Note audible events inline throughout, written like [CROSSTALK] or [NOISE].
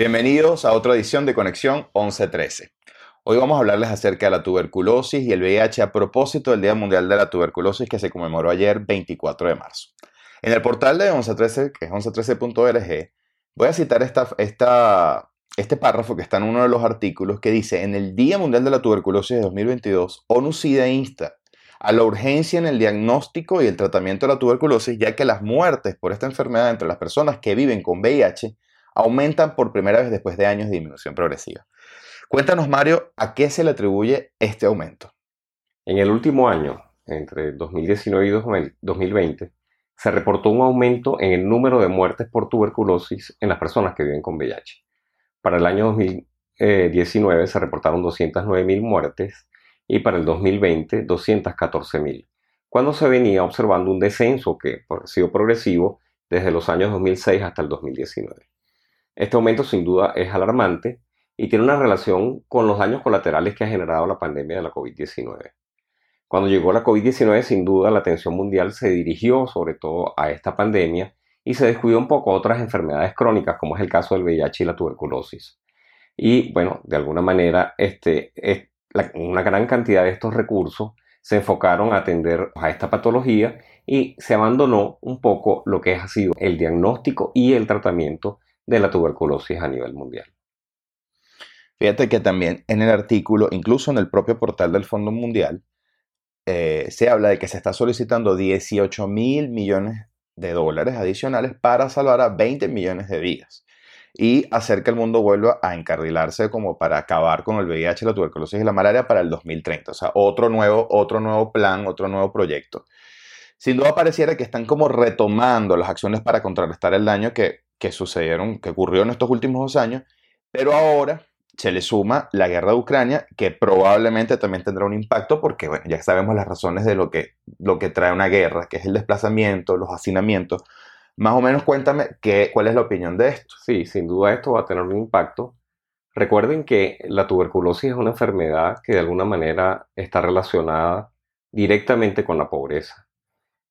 Bienvenidos a otra edición de Conexión 1113. Hoy vamos a hablarles acerca de la tuberculosis y el VIH a propósito del Día Mundial de la Tuberculosis que se conmemoró ayer 24 de marzo. En el portal de 1113, que es 1113.org, voy a citar este párrafo que está en uno de los artículos que dice, en el Día Mundial de la Tuberculosis de 2022, ONU-SIDA insta a la urgencia en el diagnóstico y el tratamiento de la tuberculosis, ya que las muertes por esta enfermedad entre las personas que viven con VIH aumentan por primera vez después de años de disminución progresiva. Cuéntanos, Mario, ¿a qué se le atribuye este aumento? En el último año, entre 2019 y 2020, se reportó un aumento en el número de muertes por tuberculosis en las personas que viven con VIH. Para el año 2019 se reportaron 209.000 muertes y para el 2020 214.000, cuando se venía observando un descenso que ha sido progresivo desde los años 2006 hasta el 2019. Este aumento sin duda es alarmante y tiene una relación con los daños colaterales que ha generado la pandemia de la COVID-19. Cuando llegó la COVID-19, sin duda, la atención mundial se dirigió sobre todo a esta pandemia y se descuidó un poco otras enfermedades crónicas, como es el caso del VIH y la tuberculosis. Y bueno, de alguna manera, este, una gran cantidad de estos recursos se enfocaron a atender a esta patología y se abandonó un poco lo que ha sido el diagnóstico y el tratamiento de la tuberculosis a nivel mundial. Fíjate que también en el artículo, incluso en el propio portal del Fondo Mundial, eh, se habla de que se está solicitando 18 mil millones de dólares adicionales para salvar a 20 millones de vidas y hacer que el mundo vuelva a encarrilarse como para acabar con el VIH, la tuberculosis y la malaria para el 2030. O sea, otro nuevo, otro nuevo plan, otro nuevo proyecto. Sin duda pareciera que están como retomando las acciones para contrarrestar el daño que, que sucedieron, que ocurrió en estos últimos dos años, pero ahora se le suma la guerra de Ucrania, que probablemente también tendrá un impacto porque bueno, ya sabemos las razones de lo que, lo que trae una guerra, que es el desplazamiento, los hacinamientos. Más o menos cuéntame qué, cuál es la opinión de esto. Sí, sin duda esto va a tener un impacto. Recuerden que la tuberculosis es una enfermedad que de alguna manera está relacionada directamente con la pobreza.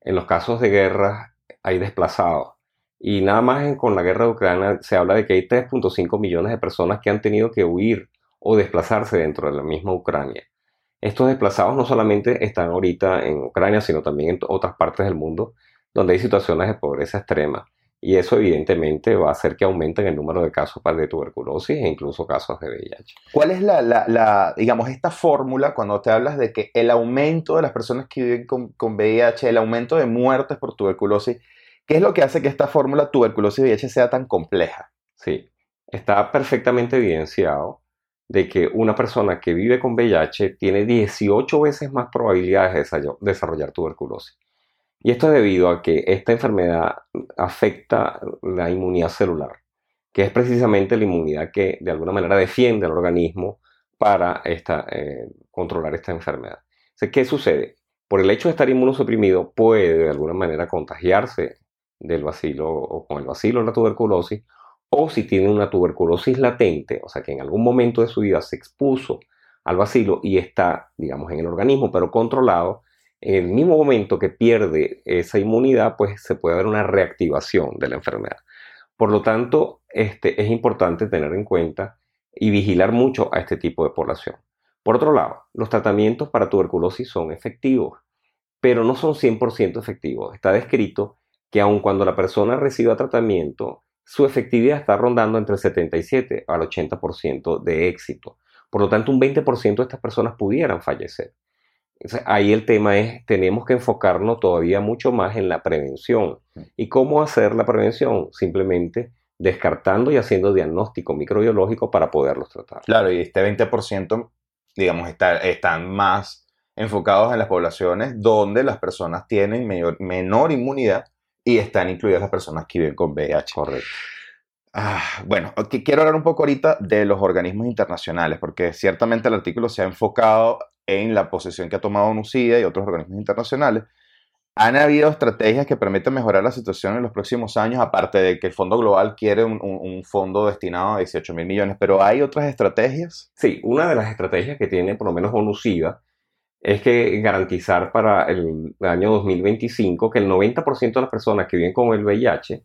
En los casos de guerra hay desplazados y nada más con la guerra de Ucrania se habla de que hay 3.5 millones de personas que han tenido que huir o desplazarse dentro de la misma Ucrania. Estos desplazados no solamente están ahorita en Ucrania, sino también en otras partes del mundo donde hay situaciones de pobreza extrema. Y eso evidentemente va a hacer que aumenten el número de casos de tuberculosis e incluso casos de VIH. ¿Cuál es la, la, digamos, esta fórmula cuando te hablas de que el aumento de las personas que viven con, con VIH, el aumento de muertes por tuberculosis, ¿Qué es lo que hace que esta fórmula tuberculosis VIH sea tan compleja? Sí, está perfectamente evidenciado de que una persona que vive con VIH tiene 18 veces más probabilidades de desarrollar tuberculosis. Y esto es debido a que esta enfermedad afecta la inmunidad celular, que es precisamente la inmunidad que de alguna manera defiende al organismo para eh, controlar esta enfermedad. ¿Qué sucede? Por el hecho de estar inmunosuprimido puede de alguna manera contagiarse del vacilo o con el vacilo la tuberculosis, o si tiene una tuberculosis latente, o sea que en algún momento de su vida se expuso al vacilo y está, digamos, en el organismo, pero controlado, en el mismo momento que pierde esa inmunidad, pues se puede haber una reactivación de la enfermedad. Por lo tanto, este, es importante tener en cuenta y vigilar mucho a este tipo de población. Por otro lado, los tratamientos para tuberculosis son efectivos, pero no son 100% efectivos. Está descrito que aun cuando la persona reciba tratamiento, su efectividad está rondando entre el 77 al 80% de éxito. Por lo tanto, un 20% de estas personas pudieran fallecer. ahí el tema es, tenemos que enfocarnos todavía mucho más en la prevención. ¿Y cómo hacer la prevención? Simplemente descartando y haciendo diagnóstico microbiológico para poderlos tratar. Claro, y este 20%, digamos, está, están más enfocados en las poblaciones donde las personas tienen menor inmunidad y están incluidas las personas que viven con VIH. Correcto. Ah, bueno, quiero hablar un poco ahorita de los organismos internacionales, porque ciertamente el artículo se ha enfocado en la posición que ha tomado UNUCIDA y otros organismos internacionales. Han habido estrategias que permiten mejorar la situación en los próximos años, aparte de que el Fondo Global quiere un, un fondo destinado a 18 mil millones, pero ¿hay otras estrategias? Sí, una de las estrategias que tiene por lo menos UNUCIDA es que garantizar para el año 2025 que el 90% de las personas que viven con el VIH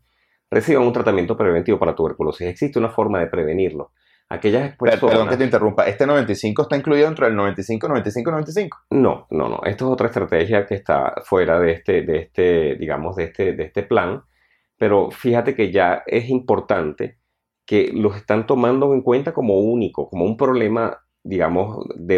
reciban un tratamiento preventivo para tuberculosis. Existe una forma de prevenirlo. Aquellas personas... Perdón que te interrumpa. ¿Este 95 está incluido dentro del 95, 95, 95? No, no, no. Esto es otra estrategia que está fuera de este, de este digamos, de este, de este plan. Pero fíjate que ya es importante que los están tomando en cuenta como único, como un problema, digamos, de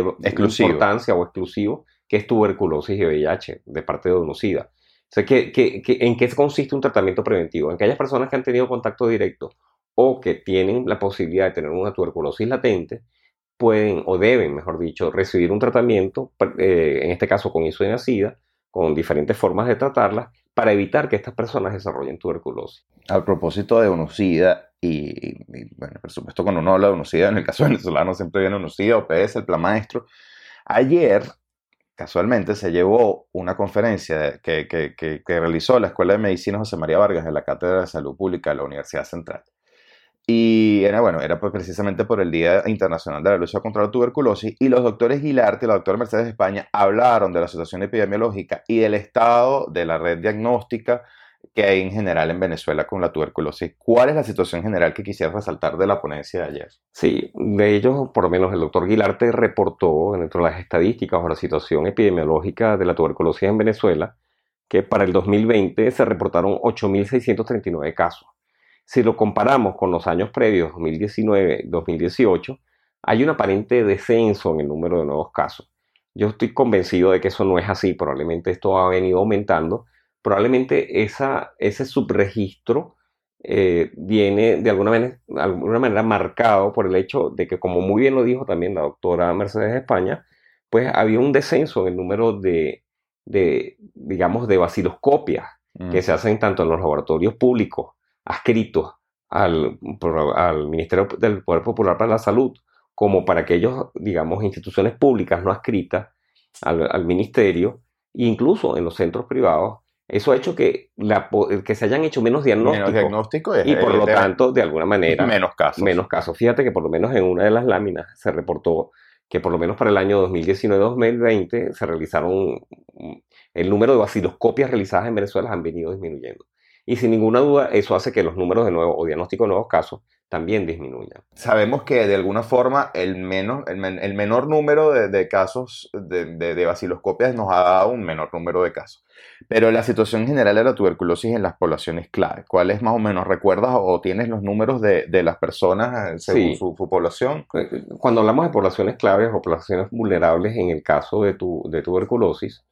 importancia o exclusivo, que es tuberculosis y VIH de parte de Onocida. O sea, en qué consiste un tratamiento preventivo? En aquellas personas que han tenido contacto directo o que tienen la posibilidad de tener una tuberculosis latente, pueden o deben, mejor dicho, recibir un tratamiento, eh, en este caso con isoniazida, con diferentes formas de tratarla, para evitar que estas personas desarrollen tuberculosis. A propósito de UNOCIDA, y, bueno, por supuesto cuando uno habla de UNOCIDA, en el caso [LAUGHS] venezolano siempre viene UNOCIDA, OPS, el plan maestro. Ayer, casualmente, se llevó una conferencia que, que, que, realizó la Escuela de Medicina José María Vargas de la Cátedra de Salud Pública de la Universidad Central. Y era, bueno, era pues precisamente por el Día Internacional de la Lucha contra la Tuberculosis y los doctores Guilarte y la doctora Mercedes España hablaron de la situación epidemiológica y del estado de la red diagnóstica que hay en general en Venezuela con la tuberculosis. ¿Cuál es la situación general que quisiera resaltar de la ponencia de ayer? Sí, de ellos, por lo menos el doctor Guilarte reportó dentro de las estadísticas o la situación epidemiológica de la tuberculosis en Venezuela que para el 2020 se reportaron 8.639 casos si lo comparamos con los años previos, 2019-2018, hay un aparente descenso en el número de nuevos casos. Yo estoy convencido de que eso no es así, probablemente esto ha venido aumentando, probablemente esa, ese subregistro eh, viene de alguna, manera, alguna manera marcado por el hecho de que, como muy bien lo dijo también la doctora Mercedes España, pues había un descenso en el número de, de digamos, de vaciloscopias que mm. se hacen tanto en los laboratorios públicos adscritos al, al Ministerio del Poder Popular para la Salud, como para aquellos, digamos, instituciones públicas no adscritas al, al ministerio, e incluso en los centros privados, eso ha hecho que, la, que se hayan hecho menos diagnósticos. y por lo tanto, de alguna manera, menos casos. Menos casos. Fíjate que por lo menos en una de las láminas se reportó que por lo menos para el año 2019-2020 se realizaron, el número de vaciloscopias realizadas en Venezuela han venido disminuyendo. Y sin ninguna duda, eso hace que los números de nuevo o diagnóstico de nuevos casos también disminuyan. Sabemos que de alguna forma el, menos, el, menor número de, casos de, de, vaciloscopias nos ha dado un menor número de casos. Pero la situación general de la tuberculosis en las poblaciones clave, ¿cuáles más o menos recuerdas o tienes los números de, las personas eh, según su, población? Eh, cuando hablamos de poblaciones claves o poblaciones vulnerables en el caso de, tu, de tuberculosis,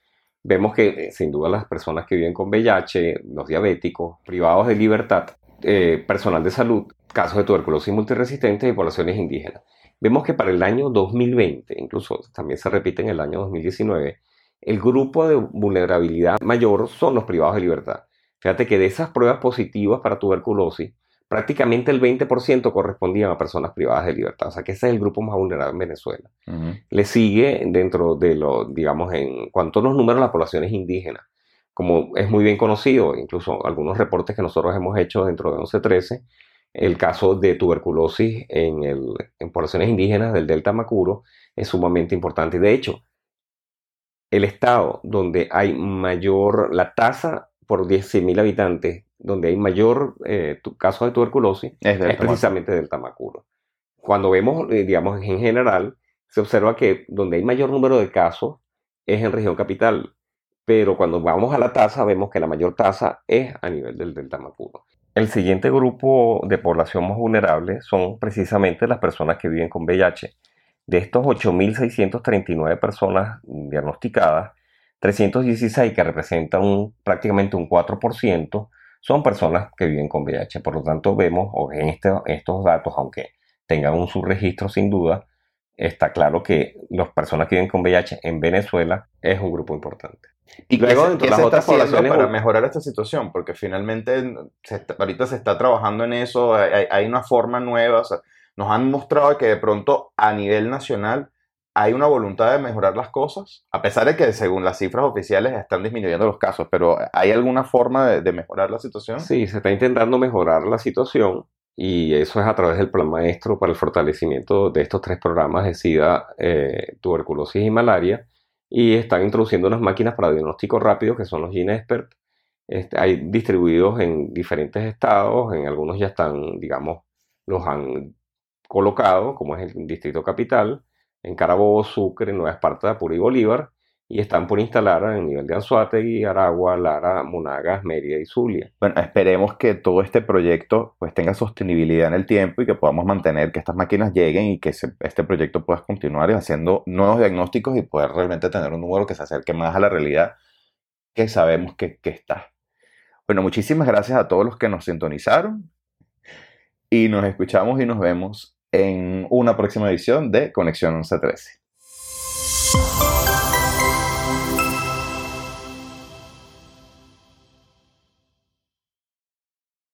vemos que eh, sin duda las personas que viven con VIH, los diabéticos, privados de libertad, eh, personal de salud, casos de tuberculosis multiresistente y poblaciones indígenas. Vemos que para el año 2020, incluso también se repite en el año 2019, el grupo de vulnerabilidad mayor son los privados de libertad. Fíjate que de esas pruebas positivas para tuberculosis, prácticamente el 20% correspondían a personas privadas de libertad. O sea que ese es el grupo más vulnerable en Venezuela. Le sigue dentro de lo, digamos, en cuanto a los números, las poblaciones indígenas. Como es muy bien conocido, incluso algunos reportes que nosotros hemos hecho dentro de 1113, el caso de tuberculosis en, el, en poblaciones indígenas del Delta Macuro es sumamente importante. De hecho, el estado donde hay mayor, la tasa por 10.000 habitantes donde hay mayor eh, caso de tuberculosis es, precisamente del tamacuro. Cuando vemos, eh, digamos, en general, se observa que donde hay mayor número de casos es en región capital, pero cuando vamos a la tasa vemos que la mayor tasa es a nivel del delta Macuro. El siguiente grupo de población más vulnerable son precisamente las personas que viven con VIH. De estos 8.639 personas diagnosticadas, 316 que representan prácticamente un 4%, son personas que viven con VIH. Por lo tanto, vemos en este, estos datos, aunque tengan un subregistro sin duda, está claro que las personas que viven con VIH en Venezuela es un grupo importante. Y luego, dentro de las otras poblaciones. Para mejorar esta situación, porque finalmente ahorita se está trabajando en eso, hay, una forma nueva. nos han mostrado que de pronto a nivel nacional hay una voluntad de mejorar las cosas, a pesar de que según las cifras oficiales están disminuyendo los casos, pero ¿hay alguna forma de, mejorar la situación? Sí, se está intentando mejorar la situación y eso es a través del plan maestro para el fortalecimiento de estos tres programas de SIDA, eh, tuberculosis y malaria. Y están introduciendo unas máquinas para diagnóstico rápido que son los GeneXpert Este, hay distribuidos en diferentes estados, en algunos ya están, digamos, los han colocado, como es el Distrito Capital, en Carabobo, Sucre, Nueva Esparta, Apure y Bolívar, y están por instalar en el nivel de Anzuategui, Aragua, Lara, Monagas, Mérida y Zulia. Bueno, esperemos que todo este proyecto pues tenga sostenibilidad en el tiempo y que podamos mantener que estas máquinas lleguen y que este proyecto pueda continuar haciendo nuevos diagnósticos y poder realmente tener un número que se acerque más a la realidad que sabemos que, que está. Bueno, muchísimas gracias a todos los que nos sintonizaron y nos escuchamos y nos vemos en una próxima edición de Conexión 1113.